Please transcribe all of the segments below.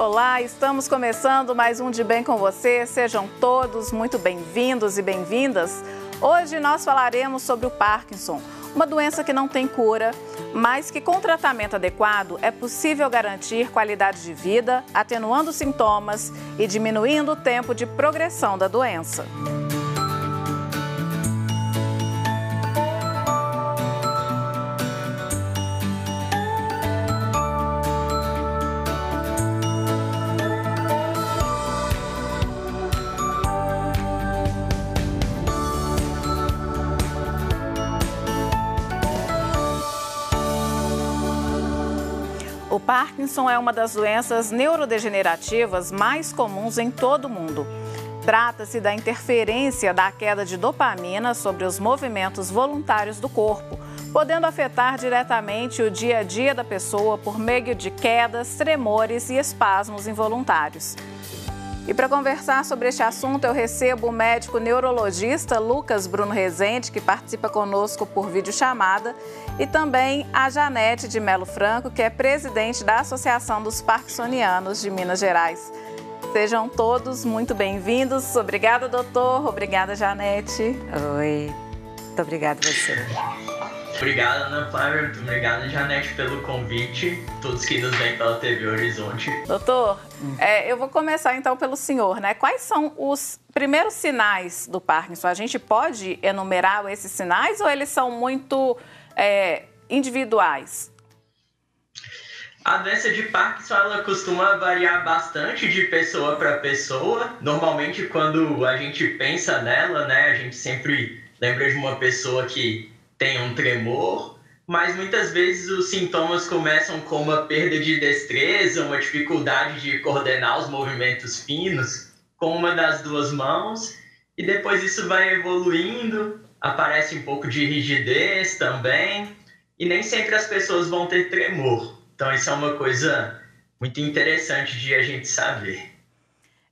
Olá, estamos começando mais um De Bem com você. Sejam todos muito bem-vindos e bem-vindas. Hoje nós falaremos sobre o Parkinson, uma doença que não tem cura, mas que com tratamento adequado é possível garantir qualidade de vida, atenuando sintomas e diminuindo o tempo de progressão da doença. Parkinson é uma das doenças neurodegenerativas mais comuns em todo o mundo. Trata-se da interferência da queda de dopamina sobre os movimentos voluntários do corpo, podendo afetar diretamente o dia a dia da pessoa por meio de quedas, tremores e espasmos involuntários. E para conversar sobre este assunto, eu recebo o médico neurologista Lucas Bruno Rezende, que participa conosco por videochamada, e também a Janete de Melo Franco, que é presidente da Associação dos Parkinsonianos de Minas Gerais. Sejam todos muito bem-vindos. Obrigada, doutor. Obrigada, Janete. Oi. Muito obrigada a você. Obrigado, Ana Flávia. Muito obrigado, Janete, pelo convite. Todos que nos veem pela TV Horizonte. Doutor, hum. é, eu vou começar então pelo senhor, né? Quais são os primeiros sinais do Parkinson? A gente pode enumerar esses sinais ou eles são muito é, individuais? A doença de Parkinson ela costuma variar bastante de pessoa para pessoa. Normalmente, quando a gente pensa nela, né, a gente sempre lembra de uma pessoa que tem um tremor, mas muitas vezes os sintomas começam com uma perda de destreza, uma dificuldade de coordenar os movimentos finos com uma das duas mãos, e depois isso vai evoluindo, aparece um pouco de rigidez também, e nem sempre as pessoas vão ter tremor. Então isso é uma coisa muito interessante de a gente saber.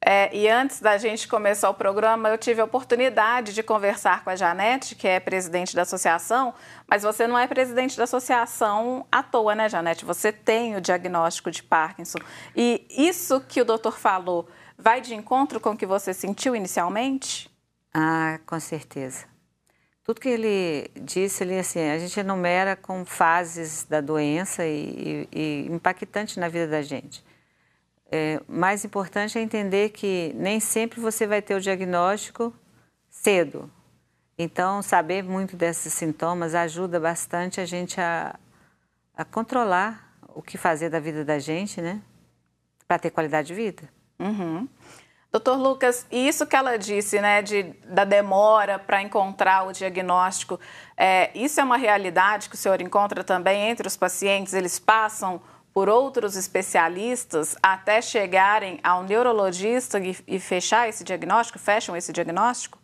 É, e antes da gente começar o programa, eu tive a oportunidade de conversar com a Janete, que é presidente da associação, mas você não é presidente da associação à toa, né, Janete? Você tem o diagnóstico de Parkinson. E isso que o doutor falou vai de encontro com o que você sentiu inicialmente? Ah, com certeza. Tudo que ele disse, ele assim, a gente enumera com fases da doença e, e, e impactante na vida da gente é, mais importante é entender que nem sempre você vai ter o diagnóstico cedo. Então, saber muito desses sintomas ajuda bastante a gente a, a controlar o que fazer da vida da gente, né? Para ter qualidade de vida. Uhum. Doutor Lucas, isso que ela disse, né, de, da demora para encontrar o diagnóstico, é, isso é uma realidade que o senhor encontra também entre os pacientes? Eles passam por outros especialistas até chegarem ao neurologista e, e fechar esse diagnóstico, fecham esse diagnóstico?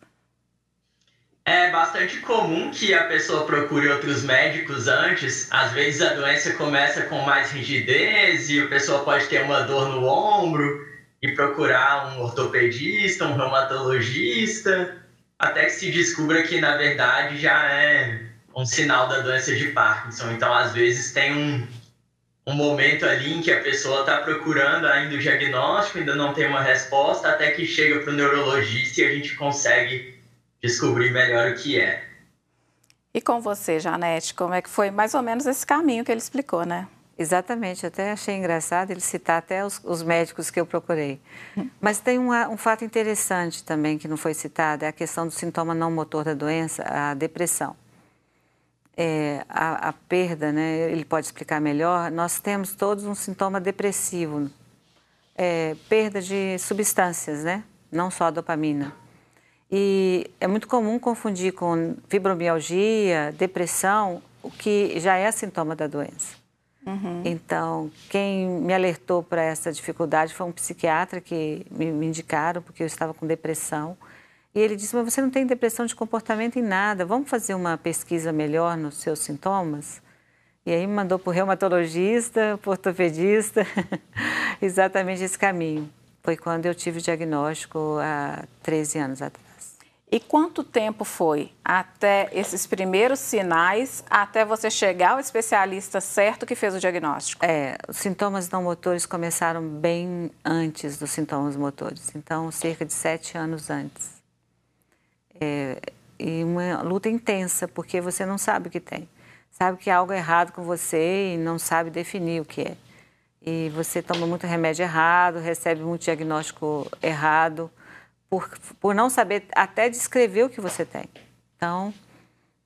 É bastante comum que a pessoa procure outros médicos antes. Às vezes a doença começa com mais rigidez e a pessoa pode ter uma dor no ombro e procurar um ortopedista, um reumatologista, até que se descubra que na verdade já é um sinal da doença de Parkinson. Então, às vezes tem um, um momento ali em que a pessoa está procurando ainda o diagnóstico, ainda não tem uma resposta, até que chega para o neurologista e a gente consegue descobrir melhor o que é. E com você, Janete, como é que foi mais ou menos esse caminho que ele explicou, né? Exatamente, até achei engraçado ele citar até os, os médicos que eu procurei. Mas tem um, um, fato interessante também que não foi citado, é a questão do sintoma não motor da doença, a depressão é, a, a, perda, né, ele pode explicar melhor, nós temos todos um sintoma depressivo, é, perda de substâncias, né, não só a dopamina. E é muito comum confundir com fibromialgia, depressão, o que já é sintoma da doença. Uhum. Então, quem me alertou para essa dificuldade foi um psiquiatra que me, me indicaram, porque eu estava com depressão. E ele disse: Mas você não tem depressão de comportamento em nada, vamos fazer uma pesquisa melhor nos seus sintomas? E aí me mandou para o reumatologista, para o ortopedista, exatamente esse caminho. Foi quando eu tive o diagnóstico há 13 anos atrás. E quanto tempo foi até esses primeiros sinais, até você chegar ao especialista certo que fez o diagnóstico? É, os sintomas não motores começaram bem antes dos sintomas motores, então cerca de sete anos antes. É, e uma luta intensa, porque você não sabe o que tem. Sabe que há algo errado com você e não sabe definir o que é. E você toma muito remédio errado, recebe muito diagnóstico errado por, por não saber até descrever o que você tem. Então,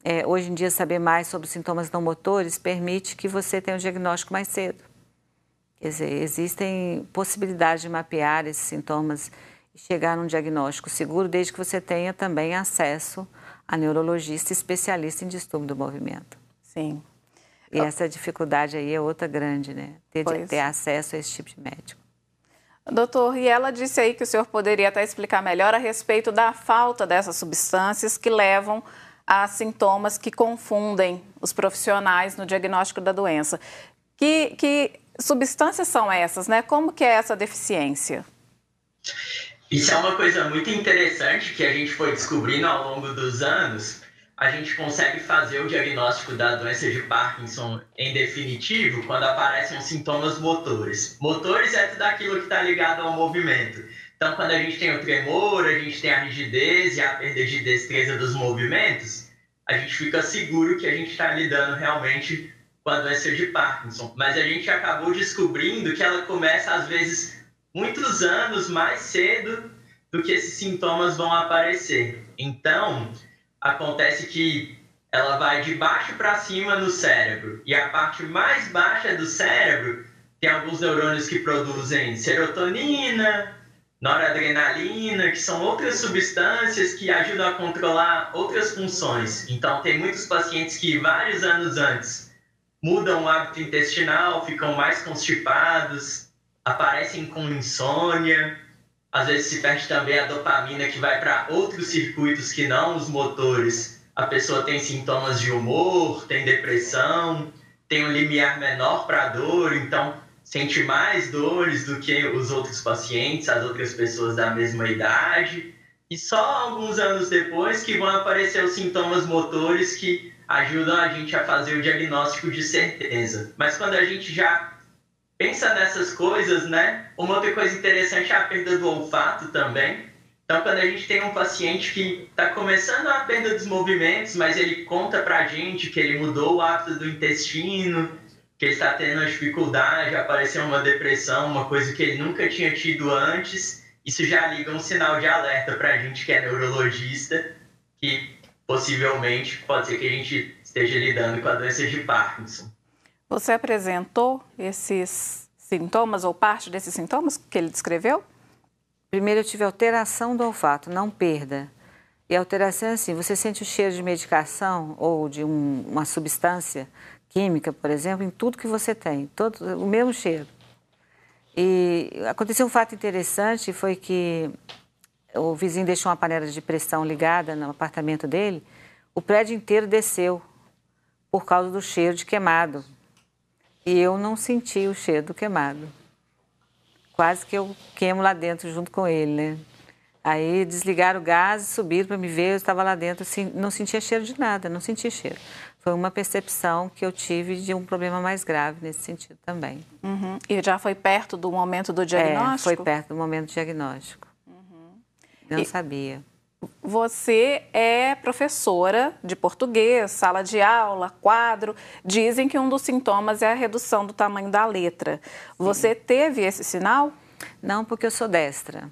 é, hoje em dia, saber mais sobre sintomas não motores permite que você tenha um diagnóstico mais cedo. Quer dizer, existem possibilidades de mapear esses sintomas e chegar num diagnóstico seguro, desde que você tenha também acesso a neurologista especialista em distúrbio do movimento. Sim. E essa dificuldade aí é outra grande, né? Ter, ter acesso a esse tipo de médico. Doutor, e ela disse aí que o senhor poderia até explicar melhor a respeito da falta dessas substâncias que levam a sintomas que confundem os profissionais no diagnóstico da doença. Que, que substâncias são essas, né? Como que é essa deficiência? Isso é uma coisa muito interessante que a gente foi descobrindo ao longo dos anos, a gente consegue fazer o diagnóstico da doença de Parkinson em definitivo quando aparecem sintomas motores. Motores é tudo aquilo que está ligado ao movimento. Então, quando a gente tem o tremor, a gente tem a rigidez e a perda de destreza dos movimentos, a gente fica seguro que a gente está lidando realmente com a doença de Parkinson. Mas a gente acabou descobrindo que ela começa, às vezes, muitos anos mais cedo do que esses sintomas vão aparecer. Então, acontece que ela vai de baixo para cima no cérebro e a parte mais baixa do cérebro tem alguns neurônios que produzem serotonina, noradrenalina, que são outras substâncias que ajudam a controlar outras funções. Então, tem muitos pacientes que vários anos antes mudam o hábito intestinal, ficam mais constipados, aparecem com insônia às vezes se perde também a dopamina que vai para outros circuitos que não os motores. A pessoa tem sintomas de humor, tem depressão, tem um limiar menor para dor, então sente mais dores do que os outros pacientes, as outras pessoas da mesma idade. E só alguns anos depois que vão aparecer os sintomas motores que ajudam a gente a fazer o diagnóstico de certeza. Mas quando a gente já pensa nessas coisas, né? Uma outra coisa interessante é a perda do olfato também. Então, quando a gente tem um paciente que está começando a perda dos movimentos, mas ele conta para a gente que ele mudou o hábito do intestino, que ele está tendo uma dificuldade, apareceu uma depressão, uma coisa que ele nunca tinha tido antes, isso já liga um sinal de alerta para a gente que é neurologista, que possivelmente pode ser que a gente esteja lidando com a doença de Parkinson. Você apresentou esses sintomas ou parte desses sintomas que ele descreveu? Primeiro eu tive alteração do olfato, não perda. E alteração é assim, você sente o cheiro de medicação ou de um, uma substância química, por exemplo, em tudo que você tem, todo, o mesmo cheiro. E aconteceu um fato interessante, foi que o vizinho deixou uma panela de pressão ligada no apartamento dele, o prédio inteiro desceu por causa do cheiro de queimado. E eu não senti o cheiro do queimado. Quase que eu queimo lá dentro junto com ele, né? Aí desligaram o gás, subiram para me ver, eu estava lá dentro, assim, não sentia cheiro de nada, não sentia cheiro. Foi uma percepção que eu tive de um problema mais grave nesse sentido também. Uhum. E já foi perto do momento do diagnóstico? É, foi perto do momento do diagnóstico. Uhum. Não e... sabia. Você é professora de português, sala de aula, quadro. Dizem que um dos sintomas é a redução do tamanho da letra. Você teve esse sinal? Não, porque eu sou destra.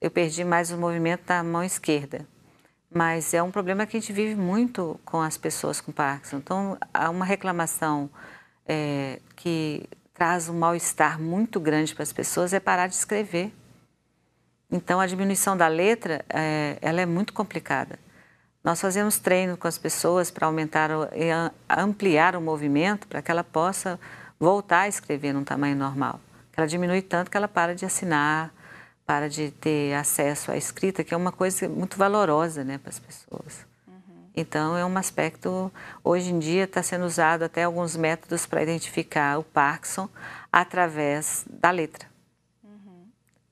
Eu perdi mais o movimento da mão esquerda. Mas é um problema que a gente vive muito com as pessoas com Parkinson. Então, há uma reclamação é, que traz um mal-estar muito grande para as pessoas é parar de escrever. Então, a diminuição da letra, é, ela é muito complicada. Nós fazemos treino com as pessoas para aumentar e ampliar o movimento para que ela possa voltar a escrever num tamanho normal. Ela diminui tanto que ela para de assinar, para de ter acesso à escrita, que é uma coisa muito valorosa né, para as pessoas. Uhum. Então, é um aspecto, hoje em dia está sendo usado até alguns métodos para identificar o Parkinson através da letra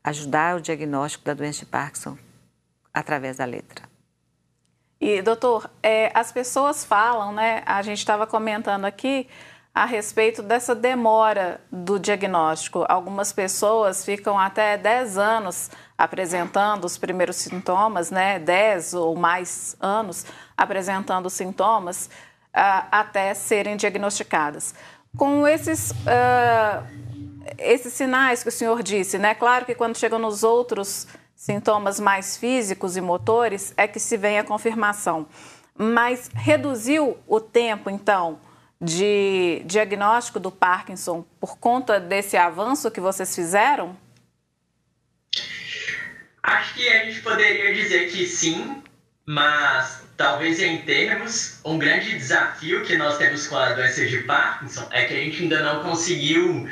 ajudar o diagnóstico da doença de Parkinson através da letra. E, doutor, é, as pessoas falam, né? A gente estava comentando aqui a respeito dessa demora do diagnóstico. Algumas pessoas ficam até 10 anos apresentando os primeiros sintomas, né? 10 ou mais anos apresentando sintomas uh, até serem diagnosticadas. Com esses, uh, esses sinais que o senhor disse, né? Claro que quando chegam nos outros sintomas mais físicos e motores é que se vem a confirmação. Mas reduziu o tempo, então, de diagnóstico do Parkinson por conta desse avanço que vocês fizeram? Acho que a gente poderia dizer que sim, mas talvez em termos, um grande desafio que nós temos com a doença de Parkinson é que a gente ainda não conseguiu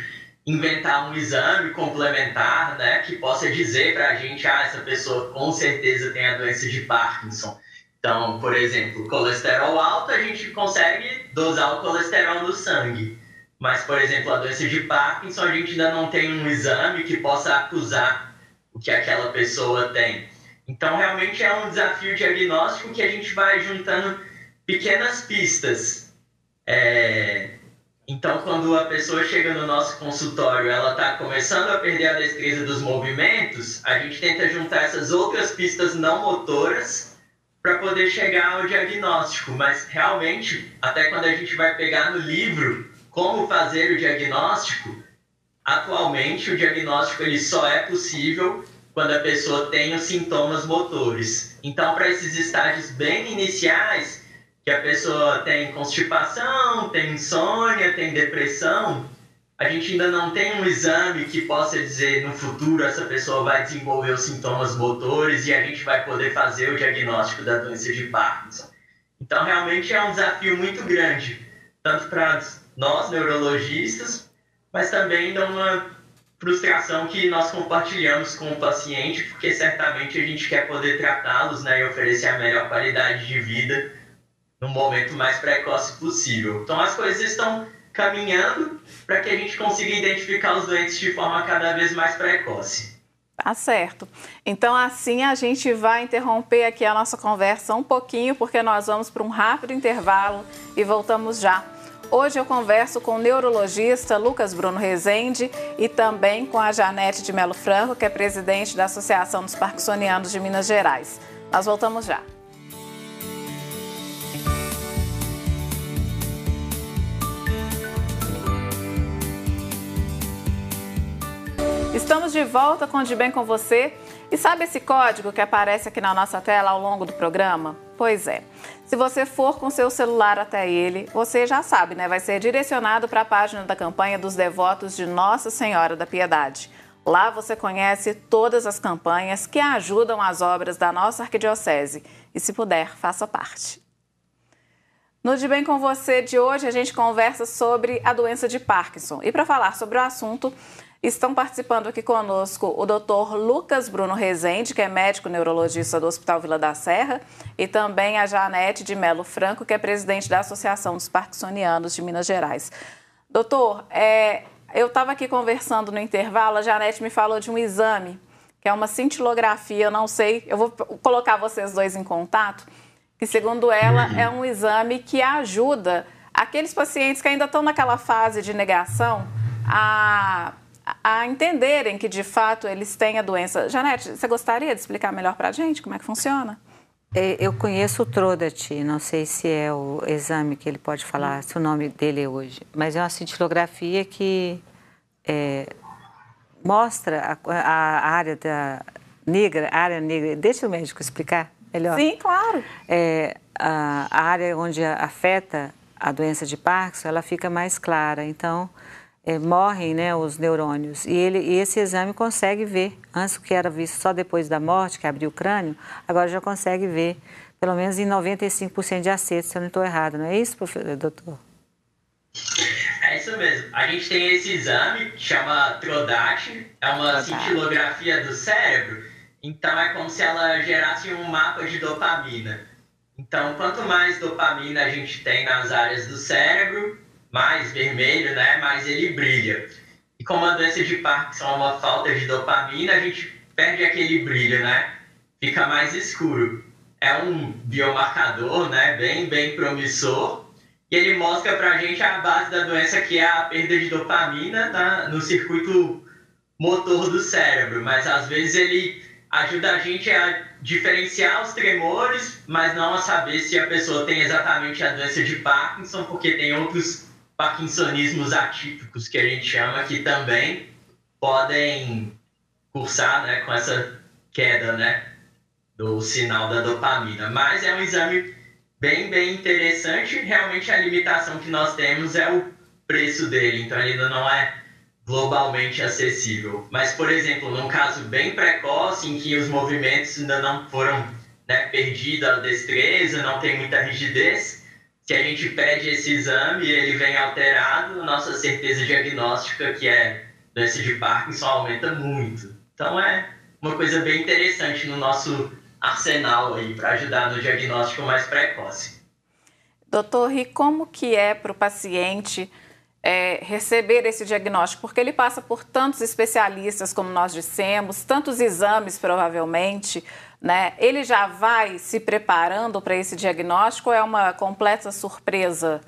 inventar um exame complementar, né, que possa dizer para a gente, ah, essa pessoa com certeza tem a doença de Parkinson. Então, por exemplo, colesterol alto, a gente consegue dosar o colesterol no sangue. Mas, por exemplo, a doença de Parkinson, a gente ainda não tem um exame que possa acusar o que aquela pessoa tem. Então, realmente é um desafio diagnóstico que a gente vai juntando pequenas pistas. É, então, quando a pessoa chega no nosso consultório, ela está começando a perder a destreza dos movimentos, a gente tenta juntar essas outras pistas não motoras para poder chegar ao diagnóstico. Mas realmente, até quando a gente vai pegar no livro como fazer o diagnóstico, atualmente o diagnóstico ele só é possível quando a pessoa tem os sintomas motores. Então, para esses estágios bem iniciais, que a pessoa tem constipação, tem insônia, tem depressão, a gente ainda não tem um exame que possa dizer no futuro essa pessoa vai desenvolver os sintomas motores e a gente vai poder fazer o diagnóstico da doença de Parkinson. Então, realmente é um desafio muito grande, tanto para nós neurologistas, mas também dá uma frustração que nós compartilhamos com o paciente, porque certamente a gente quer poder tratá-los né, e oferecer a melhor qualidade de vida no momento mais precoce possível. Então as coisas estão caminhando para que a gente consiga identificar os doentes de forma cada vez mais precoce. Tá certo. Então, assim, a gente vai interromper aqui a nossa conversa um pouquinho, porque nós vamos para um rápido intervalo e voltamos já. Hoje eu converso com o neurologista Lucas Bruno Rezende e também com a Janete de Melo Franco, que é presidente da Associação dos Parkinsonianos de Minas Gerais. Nós voltamos já. Estamos de volta com o De Bem com Você. E sabe esse código que aparece aqui na nossa tela ao longo do programa? Pois é. Se você for com seu celular até ele, você já sabe, né? Vai ser direcionado para a página da campanha dos devotos de Nossa Senhora da Piedade. Lá você conhece todas as campanhas que ajudam as obras da nossa arquidiocese. E se puder, faça parte. No De Bem com Você de hoje, a gente conversa sobre a doença de Parkinson. E para falar sobre o assunto, Estão participando aqui conosco o Dr. Lucas Bruno Rezende, que é médico neurologista do Hospital Vila da Serra, e também a Janete de Melo Franco, que é presidente da Associação dos Parkinsonianos de Minas Gerais. Doutor, é, eu estava aqui conversando no intervalo, a Janete me falou de um exame, que é uma cintilografia, eu não sei, eu vou colocar vocês dois em contato, que segundo ela é um exame que ajuda aqueles pacientes que ainda estão naquela fase de negação a a entenderem que de fato eles têm a doença. Janete, você gostaria de explicar melhor para a gente como é que funciona? É, eu conheço o Trodat, não sei se é o exame que ele pode falar, se o nome dele é hoje, mas é uma cintilografia que é, mostra a, a, área da negra, área negra. Deixa o médico explicar melhor. Sim, claro. É, a, a área onde afeta a doença de Parkinson, ela fica mais clara. Então, é, morrem né, os neurônios. E, ele, e esse exame consegue ver, antes que era visto só depois da morte, que abriu o crânio, agora já consegue ver, pelo menos em 95% de acerto, se eu não estou errado, não é isso, doutor? É isso mesmo. A gente tem esse exame, chama TRODAT, é uma cintilografia do cérebro, então é como se ela gerasse um mapa de dopamina. Então, quanto mais dopamina a gente tem nas áreas do cérebro, mais vermelho, né, mais ele brilha. E como a doença de Parkinson é uma falta de dopamina, a gente perde aquele brilho, né? Fica mais escuro. é um biomarcador, né, bem, bem promissor, e ele mostra para a gente a base da doença, que é a perda de dopamina tá, no circuito motor do cérebro, mas às vezes ele ajuda a gente a diferenciar os tremores, mas não a saber se a pessoa tem exatamente a doença de Parkinson, porque tem outros parkinsonismos atípicos que a gente chama que também podem cursar né, com essa queda né, do sinal da dopamina. Mas é um exame bem, bem interessante. Realmente a limitação que nós temos é o preço dele, então ele ainda não é globalmente acessível. Mas, por exemplo, num caso bem precoce, em que os movimentos ainda não foram né, perdida a destreza, não tem muita rigidez, se a gente pede esse exame e ele vem alterado, nossa certeza diagnóstica, que é doença de Parkinson, aumenta muito. Então é uma coisa bem interessante no nosso arsenal aí para ajudar no diagnóstico mais precoce. Doutor, e como que é para o paciente é, receber esse diagnóstico? Porque ele passa por tantos especialistas, como nós dissemos, tantos exames, provavelmente, né? Ele já vai se preparando para esse diagnóstico ou é uma completa surpresa?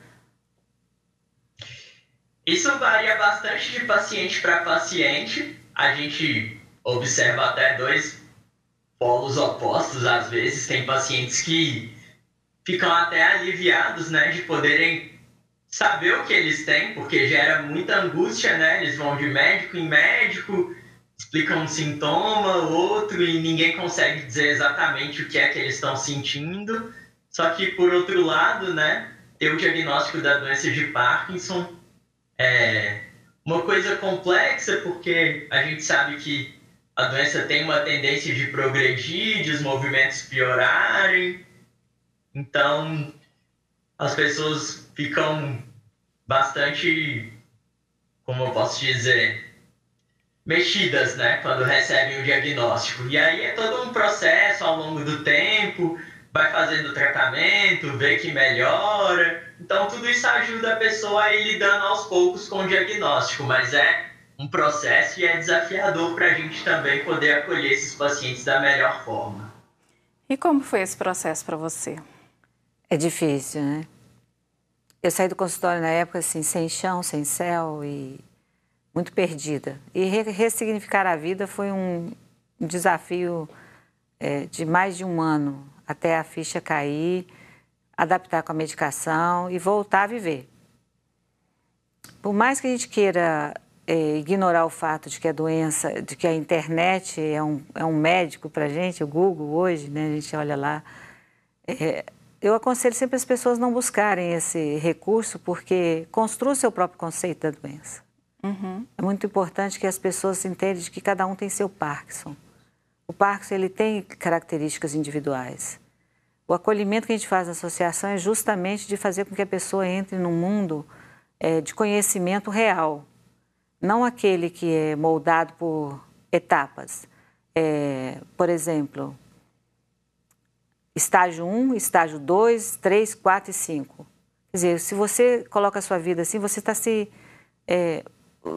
Isso varia bastante de paciente para paciente. A gente observa até dois polos opostos às vezes. Tem pacientes que ficam até aliviados, né, de poderem saber o que eles têm, porque gera muita angústia, né? Eles vão de médico em médico, explicam um sintoma, outro, e ninguém consegue dizer exatamente o que é que eles estão sentindo. Só que, por outro lado, né, ter o diagnóstico da doença de Parkinson é uma coisa complexa, porque a gente sabe que a doença tem uma tendência de progredir, de os movimentos piorarem. Então, as pessoas ficam bastante, como eu posso dizer, mexidas, né, quando recebem o diagnóstico. E aí é todo um processo ao longo do tempo, vai fazendo tratamento, vê que melhora. Então tudo isso ajuda a pessoa a ir lidando aos poucos com o diagnóstico, mas é um processo e é desafiador para a gente também poder acolher esses pacientes da melhor forma. E como foi esse processo para você? É difícil, né? Eu saí do consultório na época assim, sem chão, sem céu e muito perdida. E ressignificar a vida foi um, desafio é, de mais de um ano até a ficha cair, adaptar com a medicação e voltar a viver. Por mais que a gente queira é, ignorar o fato de que a doença, de que a internet é um, é um médico para gente, o Google hoje, né, a gente olha lá, é, eu aconselho sempre as pessoas não buscarem esse recurso porque construa o seu próprio conceito da doença. Uhum. É muito importante que as pessoas entendam que cada um tem seu Parkinson. O Parkinson ele tem características individuais. O acolhimento que a gente faz na associação é justamente de fazer com que a pessoa entre num mundo é, de conhecimento real, não aquele que é moldado por etapas. É, por exemplo, estágio 1, estágio 2, 3, 4 e 5. Quer dizer, se você coloca a sua vida assim, você está se é,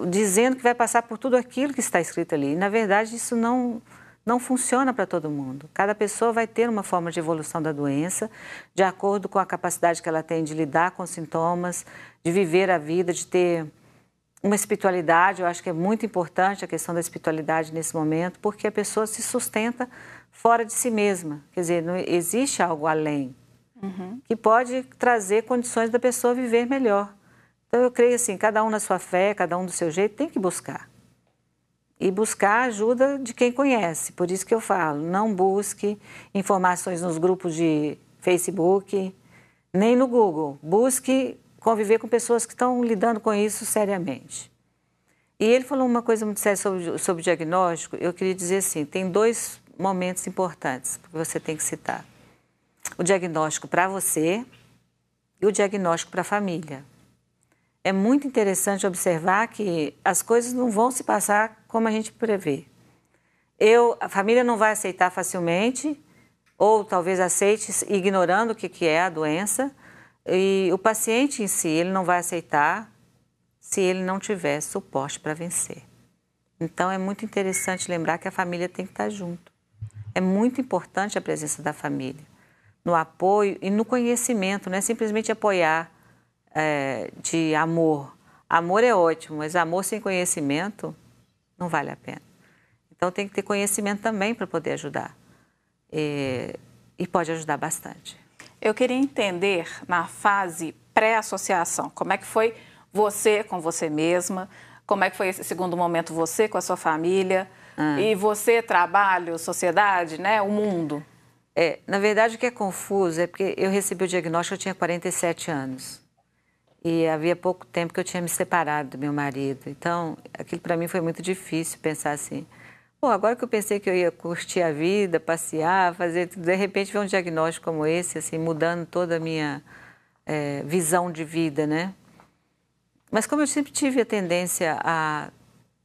dizendo que vai passar por tudo aquilo que está escrito ali. E, na verdade, isso não, não funciona para todo mundo. Cada pessoa vai ter uma forma de evolução da doença, de acordo com a capacidade que ela tem de lidar com os sintomas, de viver a vida, de ter uma espiritualidade. Eu acho que é muito importante a questão da espiritualidade nesse momento, porque a pessoa se sustenta fora de si mesma. Quer dizer, não existe algo além uhum. que pode trazer condições da pessoa viver melhor. Então, eu creio assim, cada um na sua fé, cada um do seu jeito, tem que buscar. E buscar ajuda de quem conhece. Por isso que eu falo, não busque informações nos grupos de Facebook, nem no Google. Busque conviver com pessoas que estão lidando com isso seriamente. E ele falou uma coisa muito séria sobre, sobre o diagnóstico. Eu queria dizer assim, tem dois momentos importantes que você tem que citar. O diagnóstico para você e o diagnóstico para a família é muito interessante observar que as coisas não vão se passar como a gente prevê. Eu, a família não vai aceitar facilmente, ou talvez aceite ignorando o que, que é a doença, e o paciente em si, ele não vai aceitar se ele não tiver suporte para vencer. Então, é muito interessante lembrar que a família tem que estar junto. É muito importante a presença da família. no apoio e no conhecimento, não é simplesmente apoiar é, de amor. Amor é ótimo, mas amor sem conhecimento não vale a pena. Então tem que ter conhecimento também para poder ajudar. E, e pode ajudar bastante. Eu queria entender na fase pré-associação, como é que foi você com você mesma, como é que foi esse segundo momento você com a sua família ah. e você trabalho, sociedade, né, o mundo. É, na verdade, o que é confuso é porque eu recebi o diagnóstico, eu tinha 47 anos. E havia pouco tempo que eu tinha me separado do meu marido. Então, aquilo para mim foi muito difícil pensar assim. Pô, agora que eu pensei que eu ia curtir a vida, passear, fazer tudo, de repente vem um diagnóstico como esse, assim, mudando toda a minha é, visão de vida, né? Mas como eu sempre tive a tendência a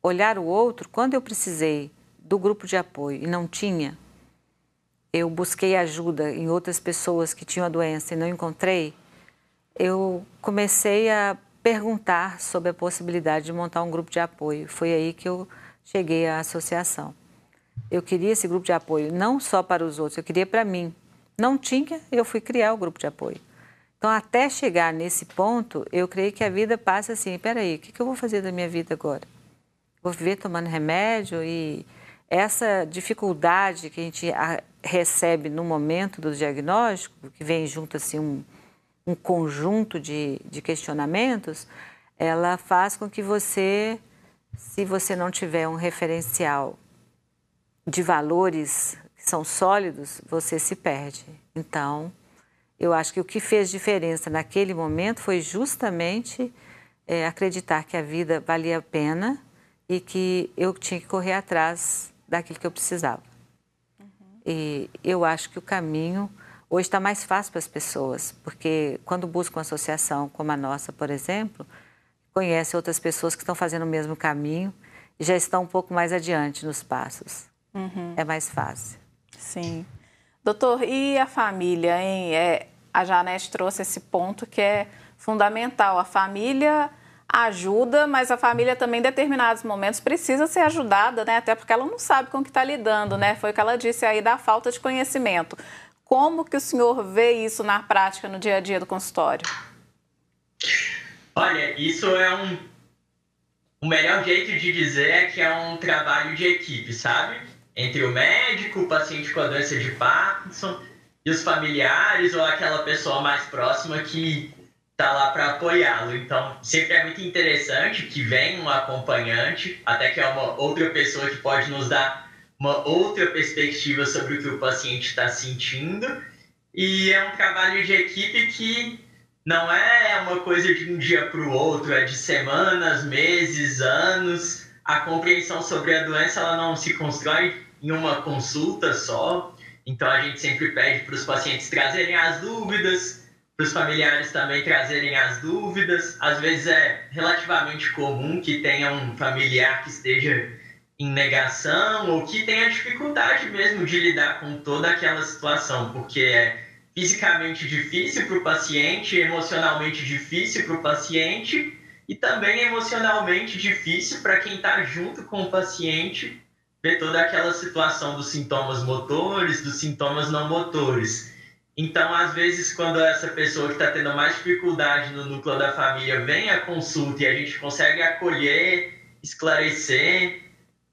olhar o outro, quando eu precisei do grupo de apoio e não tinha, eu busquei ajuda em outras pessoas que tinham a doença e não encontrei, eu comecei a perguntar sobre a possibilidade de montar um grupo de apoio. Foi aí que eu cheguei à associação. Eu queria esse grupo de apoio não só para os outros, eu queria para mim. Não tinha, eu fui criar o grupo de apoio. Então, até chegar nesse ponto, eu creio que a vida passa assim: peraí, o que eu vou fazer da minha vida agora? Vou viver tomando remédio e essa dificuldade que a gente recebe no momento do diagnóstico, que vem junto assim um, um conjunto de, de questionamentos, ela faz com que você, se você não tiver um referencial de valores que são sólidos, você se perde. Então, eu acho que o que fez diferença naquele momento foi justamente é, acreditar que a vida valia a pena e que eu tinha que correr atrás daquilo que eu precisava. Uhum. E eu acho que o caminho hoje está mais fácil para as pessoas, porque quando buscam uma associação como a nossa, por exemplo, conhece outras pessoas que estão fazendo o mesmo caminho e já estão um pouco mais adiante nos passos. Uhum. É mais fácil. Sim. Doutor, e a família, hein? É, a Janete trouxe esse ponto que é fundamental. A família ajuda, mas a família também, em determinados momentos, precisa ser ajudada, né? Até porque ela não sabe com o que está lidando, né? Foi o que ela disse aí da falta de conhecimento. Como que o senhor vê isso na prática, no dia a dia do consultório? Olha, isso é um. O melhor jeito de dizer é que é um trabalho de equipe, sabe? Entre o médico, o paciente com a doença de Parkinson e os familiares ou aquela pessoa mais próxima que tá lá para apoiá-lo. Então, sempre é muito interessante que venha um acompanhante, até que é uma outra pessoa que pode nos dar uma outra perspectiva sobre o que o paciente está sentindo. E é um trabalho de equipe que não é uma coisa de um dia para o outro, é de semanas, meses, anos. A compreensão sobre a doença ela não se constrói em uma consulta só. Então a gente sempre pede para os pacientes trazerem as dúvidas, para os familiares também trazerem as dúvidas. Às vezes é relativamente comum que tenha um familiar que esteja em negação ou que tenha dificuldade mesmo de lidar com toda aquela situação, porque é fisicamente difícil para o paciente, emocionalmente difícil para o paciente e também emocionalmente difícil para quem está junto com o paciente ver toda aquela situação dos sintomas motores, dos sintomas não motores. Então, às vezes, quando essa pessoa que está tendo mais dificuldade no núcleo da família vem à consulta e a gente consegue acolher, esclarecer,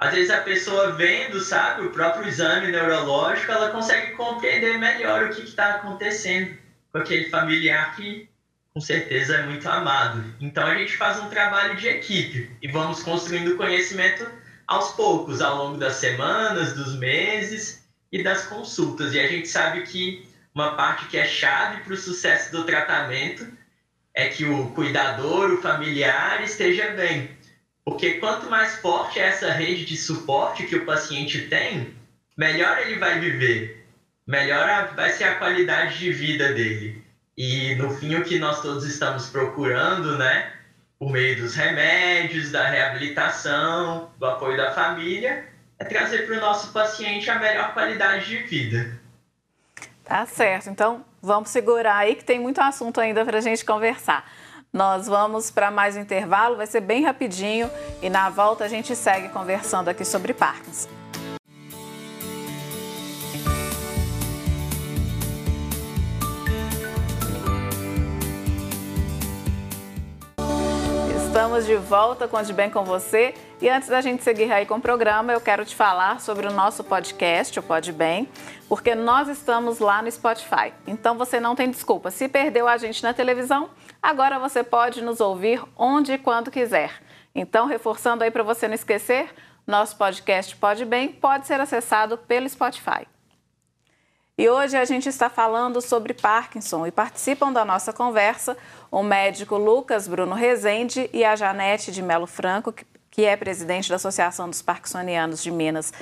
às vezes a pessoa vendo, sabe, o próprio exame neurológico, ela consegue compreender melhor o que está acontecendo com aquele familiar que com certeza é muito amado. Então a gente faz um trabalho de equipe e vamos construindo conhecimento aos poucos, ao longo das semanas, dos meses e das consultas. E a gente sabe que uma parte que é chave para o sucesso do tratamento é que o cuidador, o familiar esteja bem. Porque quanto mais forte é essa rede de suporte que o paciente tem, melhor ele vai viver, melhor vai ser a qualidade de vida dele. E no fim, o que nós todos estamos procurando, né, por meio dos remédios, da reabilitação, do apoio da família, é trazer para o nosso paciente a melhor qualidade de vida. Tá certo. Então, vamos segurar aí que tem muito assunto ainda para a gente conversar. Nós vamos para mais um intervalo, vai ser bem rapidinho e na volta a gente segue conversando aqui sobre Parkinson. Estamos de volta com De Bem com você. E antes da gente seguir aí com o programa, eu quero te falar sobre o nosso podcast, o Pode Bem, porque nós estamos lá no Spotify. Então você não tem desculpa. Se perdeu a gente na televisão, agora você pode nos ouvir onde e quando quiser. Então, reforçando aí para você não esquecer, nosso podcast Pode Bem pode ser acessado pelo Spotify. E hoje a gente está falando sobre Parkinson e participam da nossa conversa o médico Lucas Bruno Rezende e a Janete de Melo Franco, que é presidente da Associação dos Parkinsonianos de Minas.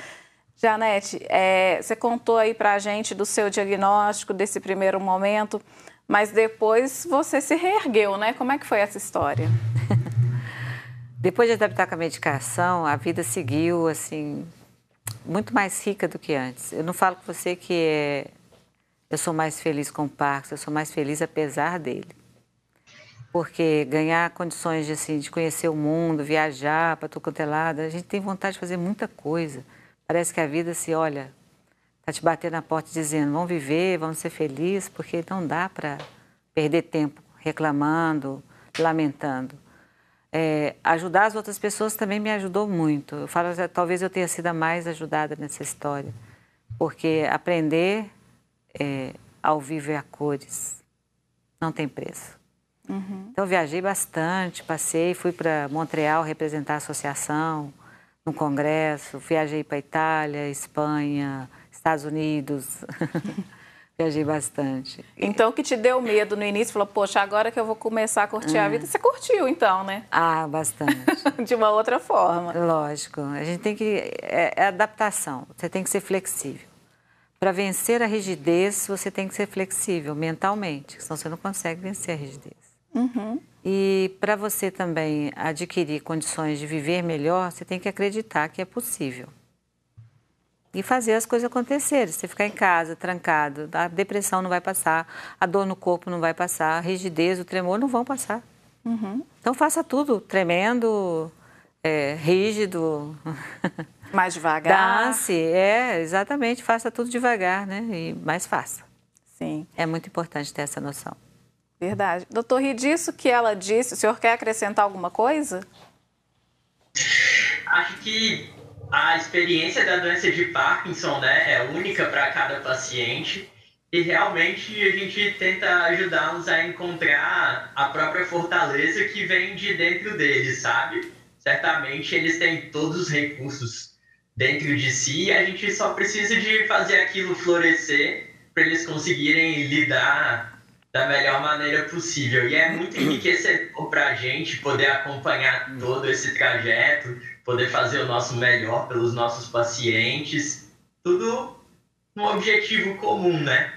Janete, é, você contou aí para a gente do seu diagnóstico desse primeiro momento, mas depois você se reergueu, né? Como é que foi essa história? depois de adaptar com a medicação, a vida seguiu assim muito mais rica do que antes. Eu não falo com você que é, eu sou mais feliz com o Parques, eu sou mais feliz apesar dele. Porque ganhar condições de, assim, de conhecer o mundo, viajar para tudo quanto é lado, a gente tem vontade de fazer muita coisa. Parece que a vida se olha, está te batendo na porta dizendo, vamos viver, vamos ser felizes, porque não dá para perder tempo reclamando, lamentando é, ajudar as outras pessoas também me ajudou muito. Eu falo, talvez eu tenha sido a mais ajudada nessa história, porque aprender é, ao vivo e a cores não tem preço. Uhum. Então, viajei bastante, passei, fui para Montreal representar a associação no congresso, viajei para Itália, Espanha, Estados Unidos. Viajei bastante. Então, o que te deu medo no início, falou, poxa, agora que eu vou começar a curtir a é. vida, você curtiu então, né? Ah, bastante. De uma outra forma. Lógico. A gente tem que. É, é adaptação. Você tem que ser flexível. Para vencer a rigidez, você tem que ser flexível mentalmente, senão você não consegue vencer a rigidez. Uhum. E para você também adquirir condições de viver melhor, você tem que acreditar que é possível e fazer as coisas acontecerem. Você ficar em casa, trancado, a depressão não vai passar, a dor no corpo não vai passar, a rigidez, o tremor não vão passar. Uhum. Então faça tudo tremendo, é, rígido. Mais devagar. Dance, é, exatamente, faça tudo devagar, né? E mais faça. Sim. É muito importante ter essa noção. Verdade. Doutor, e disso que ela disse, o senhor quer acrescentar alguma coisa? Acho que a experiência da doença de Parkinson né, é única para cada paciente e realmente a gente tenta ajudá-los a encontrar a própria fortaleza que vem de dentro deles, sabe? Certamente eles têm todos os recursos dentro de si e a gente só precisa de fazer aquilo florescer para eles conseguirem lidar da melhor maneira possível. E é muito enriquecedor para a gente poder acompanhar todo esse trajeto, poder fazer o nosso melhor pelos nossos pacientes, tudo um objetivo comum, né?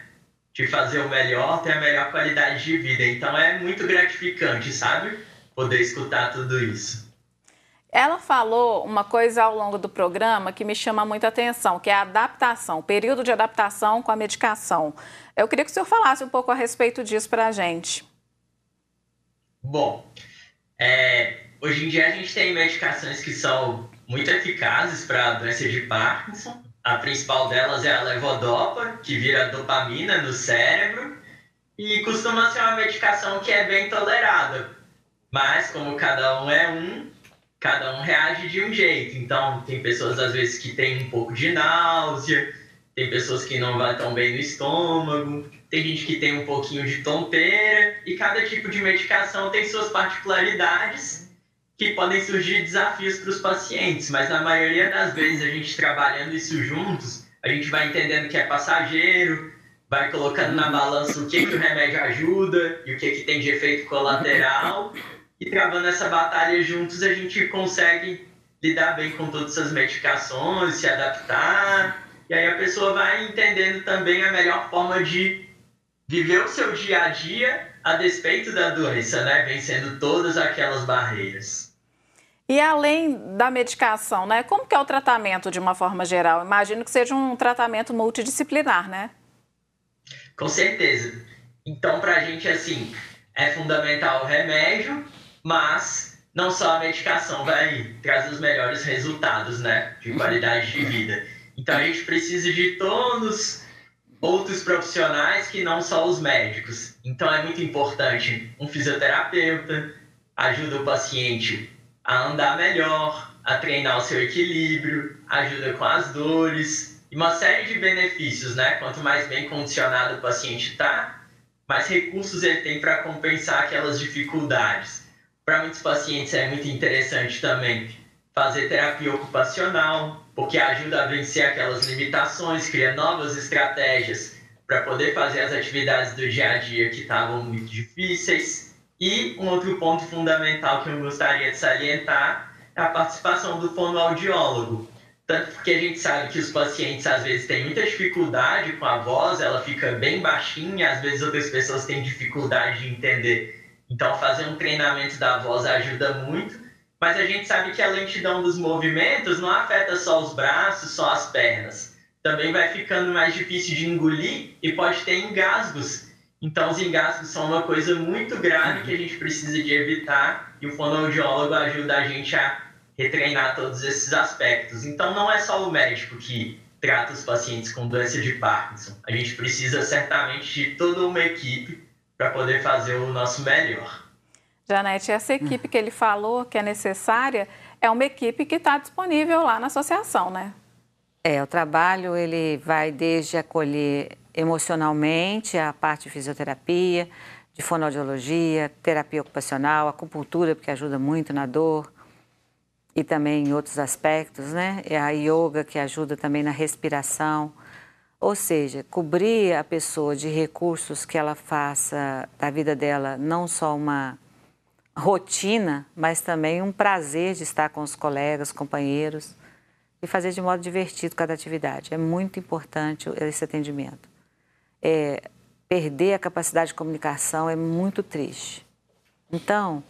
De fazer o melhor, ter a melhor qualidade de vida. Então é muito gratificante, sabe? Poder escutar tudo isso. Ela falou uma coisa ao longo do programa que me chama muita atenção, que é a adaptação, período de adaptação com a medicação. Eu queria que o senhor falasse um pouco a respeito disso para a gente. Bom, é, Hoje em dia a gente tem medicações que são muito eficazes para a doença de Parkinson. A principal delas é a levodopa, que vira dopamina no cérebro, e costuma ser uma medicação que é bem tolerada. Mas como cada um é um, cada um reage de um jeito. Então, tem pessoas às vezes que têm um pouco de náusea, tem pessoas que não vão tão bem no estômago, tem gente que tem um pouquinho de tonteira, e cada tipo de medicação tem suas particularidades que podem surgir desafios para os pacientes, mas na maioria das vezes a gente trabalhando isso juntos, a gente vai entendendo que é passageiro, vai colocando na balança o que, que o remédio ajuda e o que, que tem de efeito colateral, e travando essa batalha juntos a gente consegue lidar bem com todas essas medicações, se adaptar, e aí a pessoa vai entendendo também a melhor forma de viver o seu dia a dia a despeito da doença, né? Vencendo todas aquelas barreiras. E além da medicação, né? Como que é o tratamento de uma forma geral? Imagino que seja um tratamento multidisciplinar, né? Com certeza. Então, para a gente, assim, é fundamental o remédio, mas não só a medicação vai trazer os melhores resultados, né? De qualidade de vida. Então, a gente precisa de todos outros profissionais que não só os médicos. Então é muito importante um fisioterapeuta, ajuda o paciente a andar melhor, a treinar o seu equilíbrio, ajuda com as dores e uma série de benefícios, né? Quanto mais bem condicionado o paciente está, mais recursos ele tem para compensar aquelas dificuldades. Para muitos pacientes é muito interessante também fazer terapia ocupacional, porque ajuda a vencer aquelas limitações, cria novas estratégias para poder fazer as atividades do dia a dia que estavam muito difíceis. E um outro ponto fundamental que eu gostaria de salientar é a participação do fonoaudiólogo. Tanto porque a gente sabe que os pacientes às vezes têm muita dificuldade com a voz, ela fica bem baixinha, às vezes outras pessoas têm dificuldade de entender. Então, fazer um treinamento da voz ajuda muito mas a gente sabe que a lentidão dos movimentos não afeta só os braços, só as pernas. Também vai ficando mais difícil de engolir e pode ter engasgos. Então, os engasgos são uma coisa muito grave que a gente precisa de evitar e o fonoaudiólogo ajuda a gente a retreinar todos esses aspectos. Então, não é só o médico que trata os pacientes com doença de Parkinson. A gente precisa certamente de toda uma equipe para poder fazer o nosso melhor. Janete, essa equipe que ele falou que é necessária é uma equipe que está disponível lá na associação, né? É, o trabalho ele vai desde acolher emocionalmente a parte de fisioterapia, de fonoaudiologia, terapia ocupacional, acupuntura, porque ajuda muito na dor, e também em outros aspectos, né? É a yoga, que ajuda também na respiração. Ou seja, cobrir a pessoa de recursos que ela faça da vida dela não só uma rotina, mas também um prazer de estar com os colegas, companheiros e fazer de modo divertido cada atividade. É muito importante esse atendimento. É, perder a capacidade de comunicação é muito triste. Então,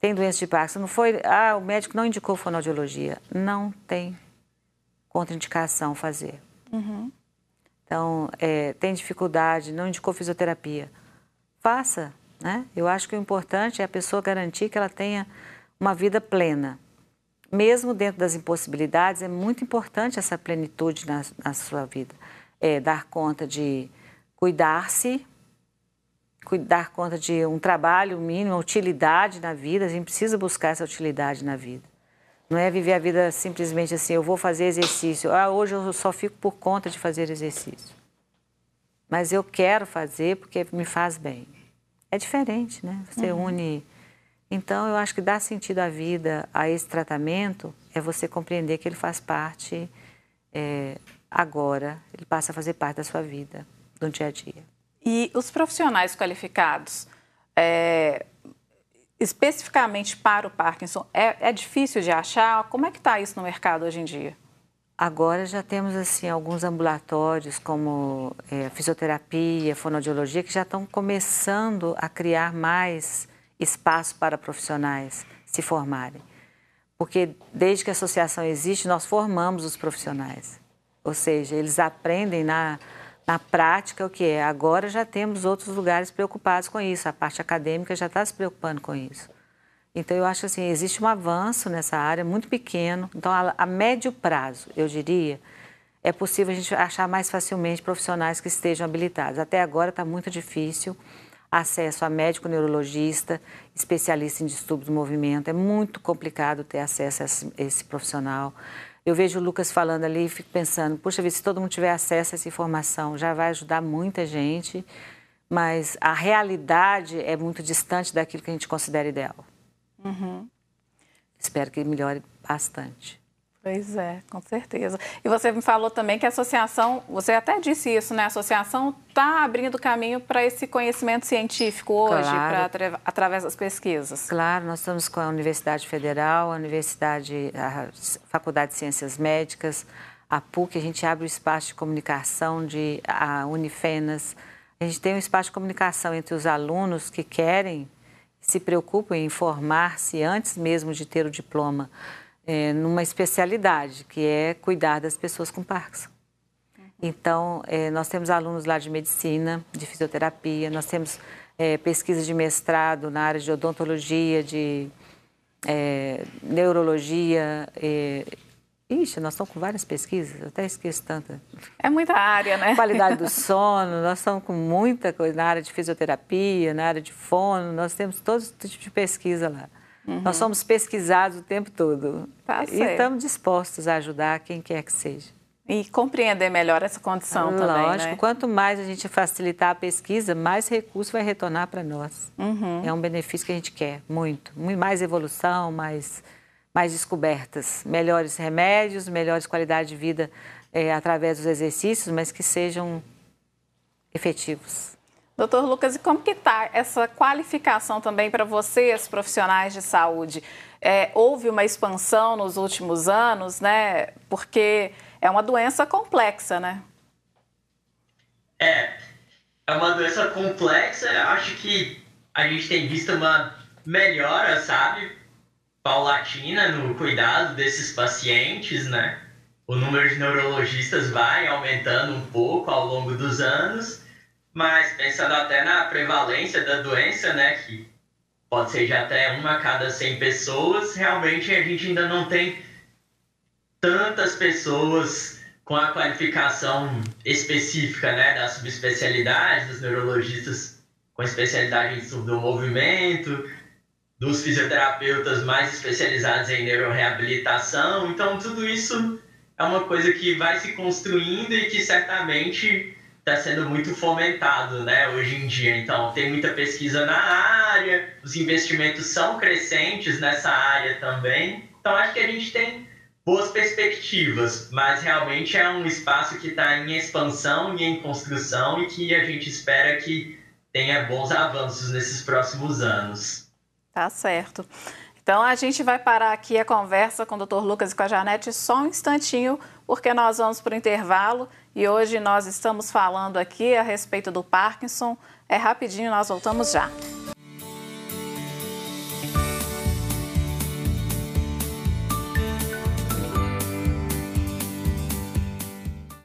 tem doença de Parkinson, não foi, ah, o médico não indicou fonoaudiologia. Não tem contraindicação fazer. Uhum. Então, é, tem dificuldade, não indicou fisioterapia. Faça, né? Eu acho que o importante é a pessoa garantir que ela tenha uma vida plena. Mesmo dentro das impossibilidades, é muito importante essa plenitude na, na sua vida. É dar conta de cuidar-se, dar conta de um trabalho mínimo, utilidade na vida. A gente precisa buscar essa utilidade na vida. Não é viver a vida simplesmente assim, eu vou fazer exercício. Ah, hoje eu só fico por conta de fazer exercício. Mas eu quero fazer porque me faz bem é diferente, né? Você uhum. une. Então, eu acho que dar sentido à vida, a esse tratamento, é você compreender que ele faz parte é, agora, ele passa a fazer parte da sua vida, do dia a dia. E os profissionais qualificados, é, especificamente para o Parkinson, é, é difícil de achar? Como é que está isso no mercado hoje em dia? Agora já temos assim alguns ambulatórios como é, fisioterapia, fonoaudiologia que já estão começando a criar mais espaço para profissionais se formarem. Porque desde que a associação existe, nós formamos os profissionais. Ou seja, eles aprendem na, na prática o que é. Agora já temos outros lugares preocupados com isso. A parte acadêmica já está se preocupando com isso. Então, eu acho assim, existe um avanço nessa área muito pequeno. Então, a, a, médio prazo, eu diria, é possível a gente achar mais facilmente profissionais que estejam habilitados. Até agora está muito difícil acesso a médico neurologista, especialista em distúrbios do movimento. É muito complicado ter acesso a esse, a esse profissional. Eu vejo o Lucas falando ali e fico pensando, puxa vida, se todo mundo tiver acesso a essa informação, já vai ajudar muita gente, mas a realidade é muito distante daquilo que a gente considera ideal. Uhum. Espero que melhore bastante. Pois é, com certeza. E você me falou também que a associação, você até disse isso, né? A associação está abrindo caminho para esse conhecimento científico hoje, claro. pra, através das pesquisas. Claro, nós estamos com a Universidade Federal, a Universidade, a Faculdade de Ciências Médicas, a PUC, a gente abre o espaço de comunicação de a Unifenas. A gente tem um espaço de comunicação entre os alunos que querem se preocupam em formar-se antes mesmo de ter o diploma é, numa especialidade, que é cuidar das pessoas com Parkinson. Então, é, nós temos alunos lá de medicina, de fisioterapia, nós temos é, pesquisa de mestrado na área de odontologia, de é, neurologia, é, Ixi, nós estamos com várias pesquisas, eu até esqueço tanta. É muita área, né? Qualidade do sono, nós estamos com muita coisa na área de fisioterapia, na área de fono, nós temos todo tipo de pesquisa lá. Uhum. Nós somos pesquisados o tempo todo. Tá e estamos dispostos a ajudar quem quer que seja. E compreender melhor essa condição Lógico, também, Lógico, né? quanto mais a gente facilitar a pesquisa, mais recurso vai retornar para nós. Uhum. É um benefício que a gente quer, muito. Mais evolução, mais, mais descobertas, melhores remédios, melhores qualidade de vida é, através dos exercícios, mas que sejam efetivos. Doutor Lucas, e como que está essa qualificação também para vocês, profissionais de saúde? É, houve uma expansão nos últimos anos, né? Porque é uma doença complexa, né? É, é uma doença complexa. Acho que a gente tem visto uma melhora, sabe? Paulatina no cuidado desses pacientes, né? O número de neurologistas vai aumentando um pouco ao longo dos anos mas pensando até na prevalência da doença, né, que pode ser já até uma a cada 100 pessoas, realmente a gente ainda não tem tantas pessoas com a qualificação específica, né, da subespecialidade, dos neurologistas com especialidade em do movimento, dos fisioterapeutas mais especializados em neuroreabilitação. Então, tudo isso é uma coisa que vai se construindo e que certamente está sendo muito fomentado né, hoje em dia. Então, tem muita pesquisa na área, os investimentos são crescentes nessa área também. Então, acho que a gente tem boas perspectivas, mas realmente é um espaço que está em expansão e em construção e que a gente espera que tenha bons avanços nesses próximos anos. Tá certo. Então a gente vai parar aqui a conversa com o Dr. Lucas e com a Janete só um instantinho, porque nós vamos para o intervalo e hoje nós estamos falando aqui a respeito do Parkinson. É rapidinho, nós voltamos já.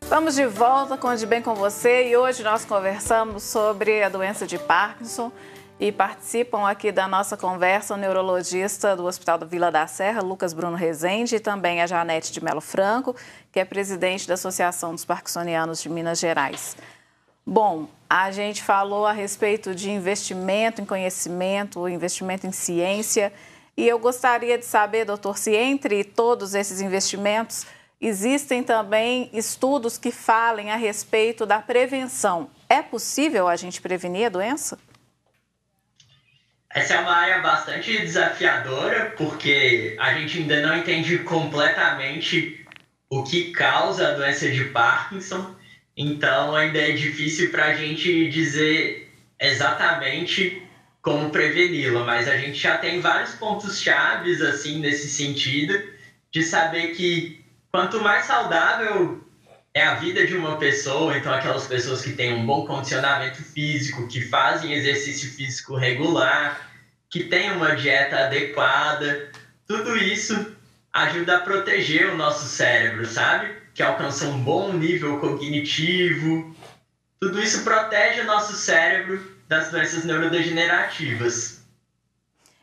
Estamos de volta com o De Bem com Você e hoje nós conversamos sobre a doença de Parkinson e participam aqui da nossa conversa o neurologista do Hospital da Vila da Serra, Lucas Bruno Rezende, e também a Janete de Melo Franco, que é presidente da Associação dos Parkinsonianos de Minas Gerais. Bom, a gente falou a respeito de investimento em conhecimento, investimento em ciência, e eu gostaria de saber, doutor, se entre todos esses investimentos existem também estudos que falem a respeito da prevenção. É possível a gente prevenir a doença? Essa é uma área bastante desafiadora, porque a gente ainda não entende completamente o que causa a doença de Parkinson, então ainda é difícil para a gente dizer exatamente como preveni-la, mas a gente já tem vários pontos chaves assim nesse sentido de saber que quanto mais saudável é a vida de uma pessoa, então aquelas pessoas que têm um bom condicionamento físico, que fazem exercício físico regular, que têm uma dieta adequada, tudo isso ajuda a proteger o nosso cérebro, sabe? Que alcança um bom nível cognitivo. Tudo isso protege o nosso cérebro das doenças neurodegenerativas.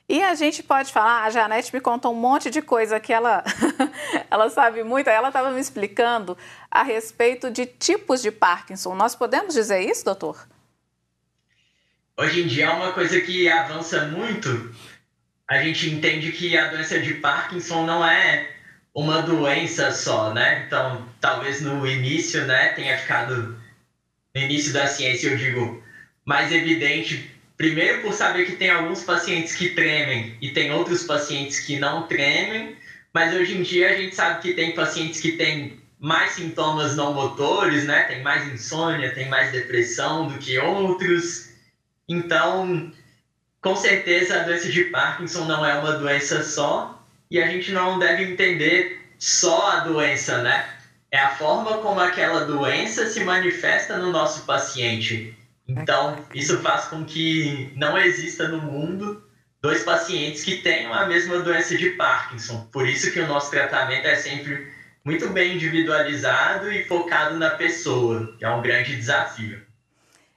E a gente pode falar, a Janete me contou um monte de coisa que ela, ela sabe muito, ela estava me explicando a respeito de tipos de Parkinson. Nós podemos dizer isso, doutor? Hoje em dia é uma coisa que avança muito. A gente entende que a doença de Parkinson não é uma doença só, né? Então, talvez no início, né, tenha ficado no início da ciência, eu digo, mais evidente Primeiro, por saber que tem alguns pacientes que tremem e tem outros pacientes que não tremem, mas hoje em dia a gente sabe que tem pacientes que têm mais sintomas não motores, né? Tem mais insônia, tem mais depressão do que outros. Então, com certeza a doença de Parkinson não é uma doença só e a gente não deve entender só a doença, né? É a forma como aquela doença se manifesta no nosso paciente. Então, isso faz com que não exista no mundo dois pacientes que tenham a mesma doença de Parkinson. Por isso que o nosso tratamento é sempre muito bem individualizado e focado na pessoa, que é um grande desafio.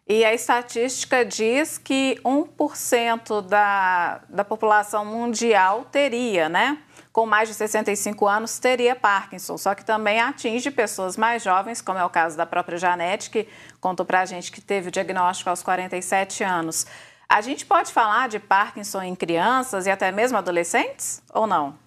E a estatística diz que 1% da, da população mundial teria, né? com mais de 65 anos teria Parkinson, só que também atinge pessoas mais jovens, como é o caso da própria Janete, que contou para a gente que teve o diagnóstico aos 47 anos. A gente pode falar de Parkinson em crianças e até mesmo adolescentes ou não?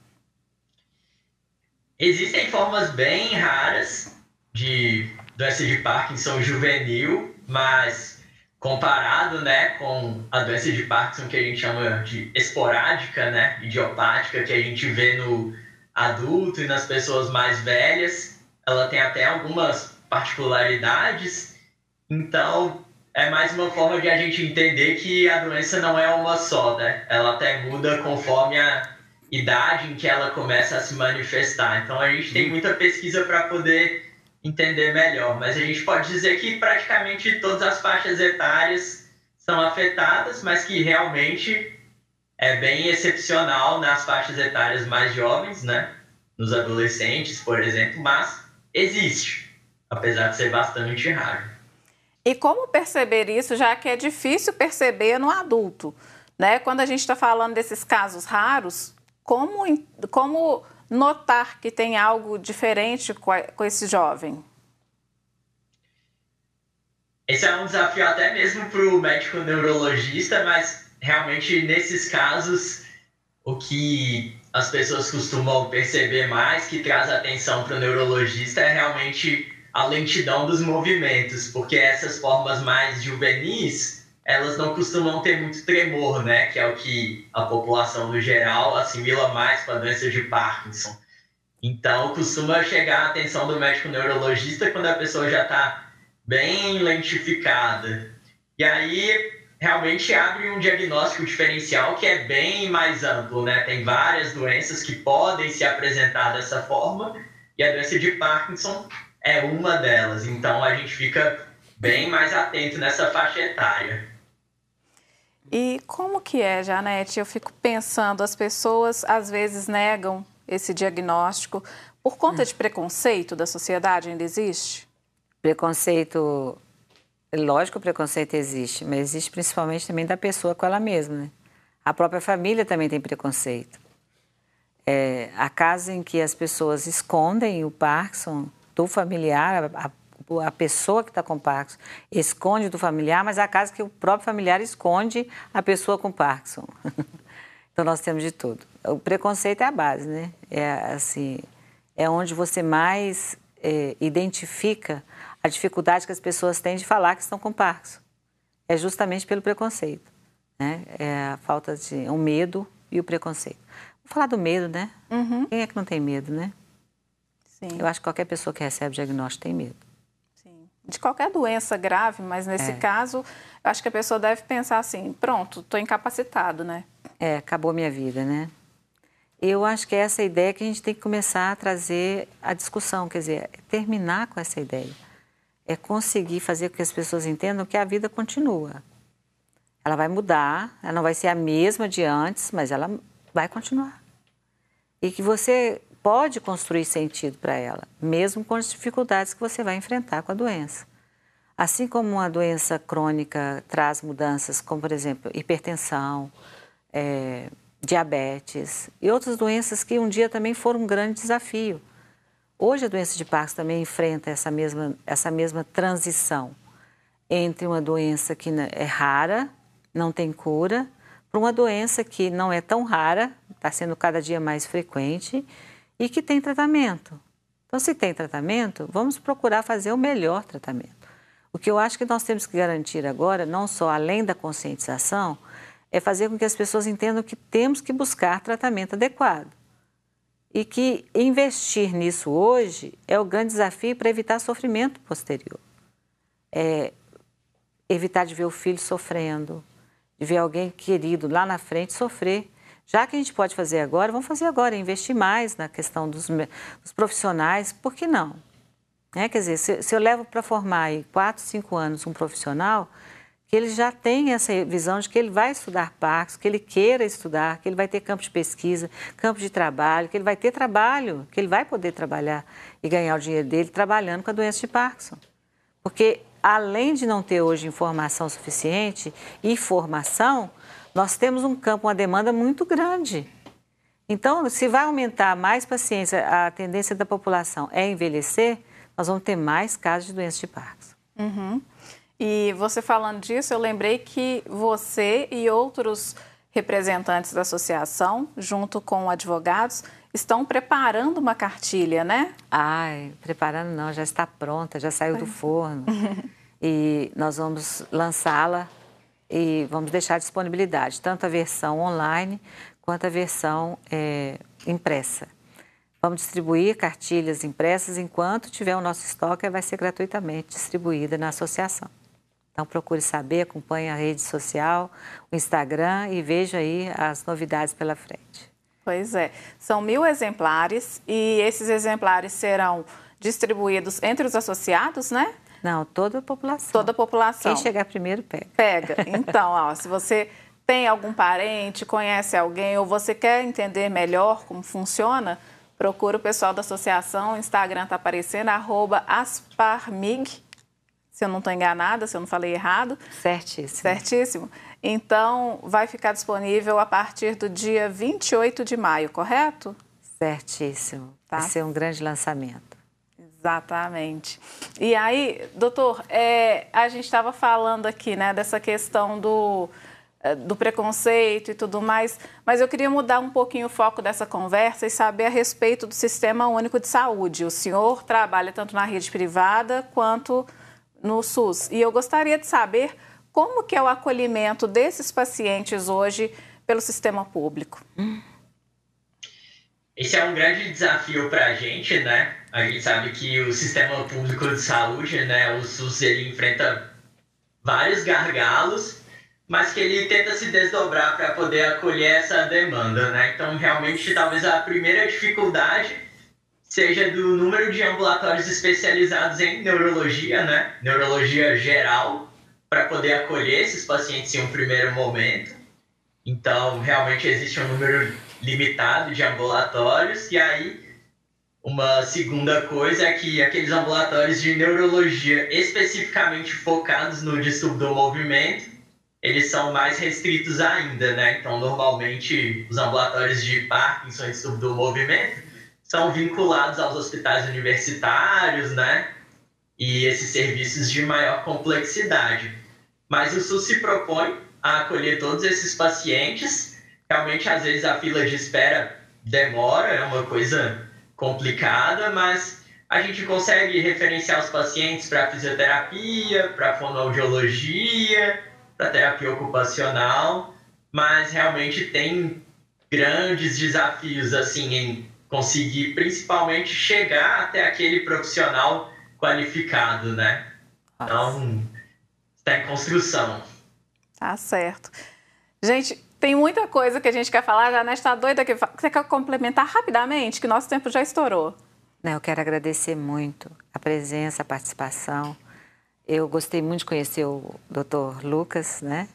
Existem formas bem raras de doença de Parkinson juvenil, mas comparado né, com a doença de Parkinson que a gente chama de esporádica, né, idiopática, que a gente vê no adulto e nas pessoas mais velhas, ela tem até algumas particularidades. Então, é mais uma forma de a gente entender que a doença não é uma só, né? Ela até muda conforme a idade em que ela começa a se manifestar. Então a gente tem muita pesquisa para poder entender melhor, mas a gente pode dizer que praticamente todas as faixas etárias são afetadas, mas que realmente é bem excepcional nas faixas etárias mais jovens, né? Nos adolescentes, por exemplo, mas existe, apesar de ser bastante raro. E como perceber isso, já que é difícil perceber no adulto? Né? Quando a gente está falando desses casos raros, como, como notar que tem algo diferente com esse jovem? Esse é um desafio até mesmo para o médico neurologista, mas realmente nesses casos o que as pessoas costumam perceber mais, que traz atenção para o neurologista, é realmente a lentidão dos movimentos, porque essas formas mais juvenis elas não costumam ter muito tremor, né? Que é o que a população no geral assimila mais com a doença de Parkinson. Então, costuma chegar a atenção do médico neurologista quando a pessoa já está bem lentificada. E aí, realmente abre um diagnóstico diferencial que é bem mais amplo, né? Tem várias doenças que podem se apresentar dessa forma e a doença de Parkinson é uma delas. Então, a gente fica bem mais atento nessa faixa etária. E como que é, Janete? Eu fico pensando, as pessoas às vezes negam esse diagnóstico por conta hum. de preconceito da sociedade ainda existe? Preconceito, lógico, o preconceito existe, mas existe principalmente também da pessoa com ela mesma, né? A própria família também tem preconceito. É, há casos em que as pessoas escondem o Parkinson do familiar, a, a pessoa que está com Parkinson esconde do familiar, mas há casos que o próprio familiar esconde a pessoa com Parkinson. então nós temos de tudo. O preconceito é a base, né? É assim, é onde você mais é, identifica a dificuldade que as pessoas têm de falar que estão com Parkinson. É justamente pelo preconceito, né? É a falta de o medo e o preconceito. Vamos falar do medo, né? Uhum. Quem é que não tem medo, né? Sim. Eu acho que qualquer pessoa que recebe diagnóstico tem medo de qualquer doença grave, mas nesse é. caso, eu acho que a pessoa deve pensar assim: pronto, estou incapacitado, né? É, acabou minha vida, né? Eu acho que é essa ideia que a gente tem que começar a trazer a discussão, quer dizer, terminar com essa ideia. É conseguir fazer com que as pessoas entendam que a vida continua. Ela vai mudar, ela não vai ser a mesma de antes, mas ela vai continuar. E que você pode construir sentido para ela, mesmo com as dificuldades que você vai enfrentar com a doença. Assim como uma doença crônica traz mudanças, como por exemplo hipertensão, é, diabetes e outras doenças que um dia também foram um grande desafio. Hoje a doença de Parkinson também enfrenta essa mesma, essa mesma transição entre uma doença que é rara, não tem cura, para uma doença que não é tão rara, está sendo cada dia mais frequente e que tem tratamento. Então, se tem tratamento, vamos procurar fazer o melhor tratamento. O que eu acho que nós temos que garantir agora, não só além da conscientização, é fazer com que as pessoas entendam que temos que buscar tratamento adequado. E que investir nisso hoje é o grande desafio para evitar sofrimento posterior. É evitar de ver o filho sofrendo, de ver alguém querido lá na frente sofrer já que a gente pode fazer agora, vamos fazer agora, investir mais na questão dos, dos profissionais, por que não? É, quer dizer, se, se eu levo para formar aí quatro, cinco anos um profissional, que ele já tem essa visão de que ele vai estudar Parkinson, que ele queira estudar, que ele vai ter campo de pesquisa, campo de trabalho, que ele vai ter trabalho, que ele vai poder trabalhar e ganhar o dinheiro dele trabalhando com a doença de Parkinson. Porque além de não ter hoje informação suficiente e formação, nós temos um campo, uma demanda muito grande. Então, se vai aumentar mais paciência, a tendência da população é envelhecer, nós vamos ter mais casos de doença de Parkinson. Uhum. E você falando disso, eu lembrei que você e outros representantes da associação, junto com advogados, estão preparando uma cartilha, né? Ai, preparando não, já está pronta, já saiu do forno. e nós vamos lançá-la e vamos deixar disponibilidade, tanto a versão online quanto a versão é, impressa. Vamos distribuir cartilhas impressas enquanto tiver o nosso estoque, vai ser gratuitamente distribuída na associação. Então procure saber, acompanhe a rede social, o Instagram e veja aí as novidades pela frente. Pois é, são mil exemplares e esses exemplares serão distribuídos entre os associados, né? Não, toda a população. Toda a população. Quem chegar primeiro pega. Pega. Então, ó, se você tem algum parente, conhece alguém ou você quer entender melhor como funciona, procura o pessoal da associação. O Instagram está aparecendo, arroba asparmig, se eu não estou enganada, se eu não falei errado. Certíssimo. Certíssimo. Então, vai ficar disponível a partir do dia 28 de maio, correto? Certíssimo. Tá. Vai ser um grande lançamento. Exatamente. E aí, doutor, é, a gente estava falando aqui né, dessa questão do, é, do preconceito e tudo mais, mas eu queria mudar um pouquinho o foco dessa conversa e saber a respeito do Sistema Único de Saúde. O senhor trabalha tanto na rede privada quanto no SUS. E eu gostaria de saber como que é o acolhimento desses pacientes hoje pelo sistema público. Esse é um grande desafio para a gente, né? A gente sabe que o sistema público de saúde, né, o SUS, ele enfrenta vários gargalos, mas que ele tenta se desdobrar para poder acolher essa demanda, né? Então, realmente, talvez a primeira dificuldade seja do número de ambulatórios especializados em neurologia, né? Neurologia geral, para poder acolher esses pacientes em um primeiro momento. Então, realmente existe um número limitado de ambulatórios, e aí uma segunda coisa é que aqueles ambulatórios de neurologia especificamente focados no distúrbio do movimento, eles são mais restritos ainda, né? Então, normalmente, os ambulatórios de Parkinson e distúrbio do movimento são vinculados aos hospitais universitários, né? E esses serviços de maior complexidade. Mas o SUS se propõe a acolher todos esses pacientes. Realmente, às vezes, a fila de espera demora, é uma coisa complicada, mas a gente consegue referenciar os pacientes para fisioterapia, para fonoaudiologia, para terapia ocupacional, mas realmente tem grandes desafios assim em conseguir principalmente chegar até aquele profissional qualificado, né? Então, está em construção. Tá certo. Gente, tem muita coisa que a gente quer falar, já está doida aqui. Você quer complementar rapidamente, que nosso tempo já estourou. Eu quero agradecer muito a presença, a participação. Eu gostei muito de conhecer o Dr. Lucas, né?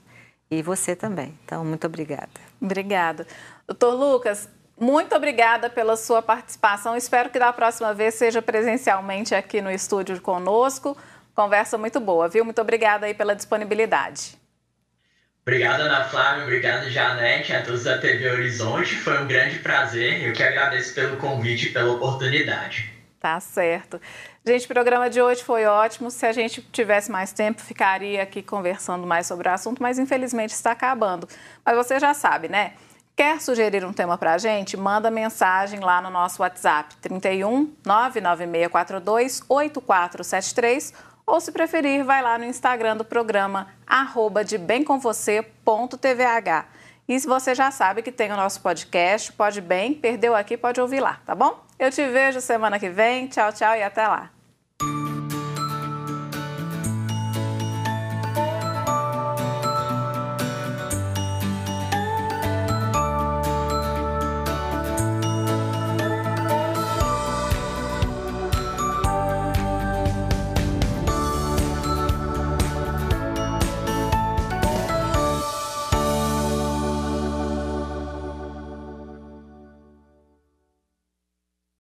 E você também. Então, muito obrigada. Obrigada. Doutor Lucas, muito obrigada pela sua participação. Espero que da próxima vez seja presencialmente aqui no estúdio conosco. Conversa muito boa, viu? Muito obrigada aí pela disponibilidade. Obrigado, Ana Flávia. Obrigado, Janete, a todos da TV Horizonte. Foi um grande prazer. Eu que agradeço pelo convite e pela oportunidade. Tá certo. Gente, o programa de hoje foi ótimo. Se a gente tivesse mais tempo, ficaria aqui conversando mais sobre o assunto, mas infelizmente está acabando. Mas você já sabe, né? Quer sugerir um tema para a gente? Manda mensagem lá no nosso WhatsApp 31 99642 8473 ou se preferir, vai lá no Instagram do programa arroba de. E se você já sabe que tem o nosso podcast, pode bem, perdeu aqui, pode ouvir lá, tá bom? Eu te vejo semana que vem. Tchau, tchau e até lá.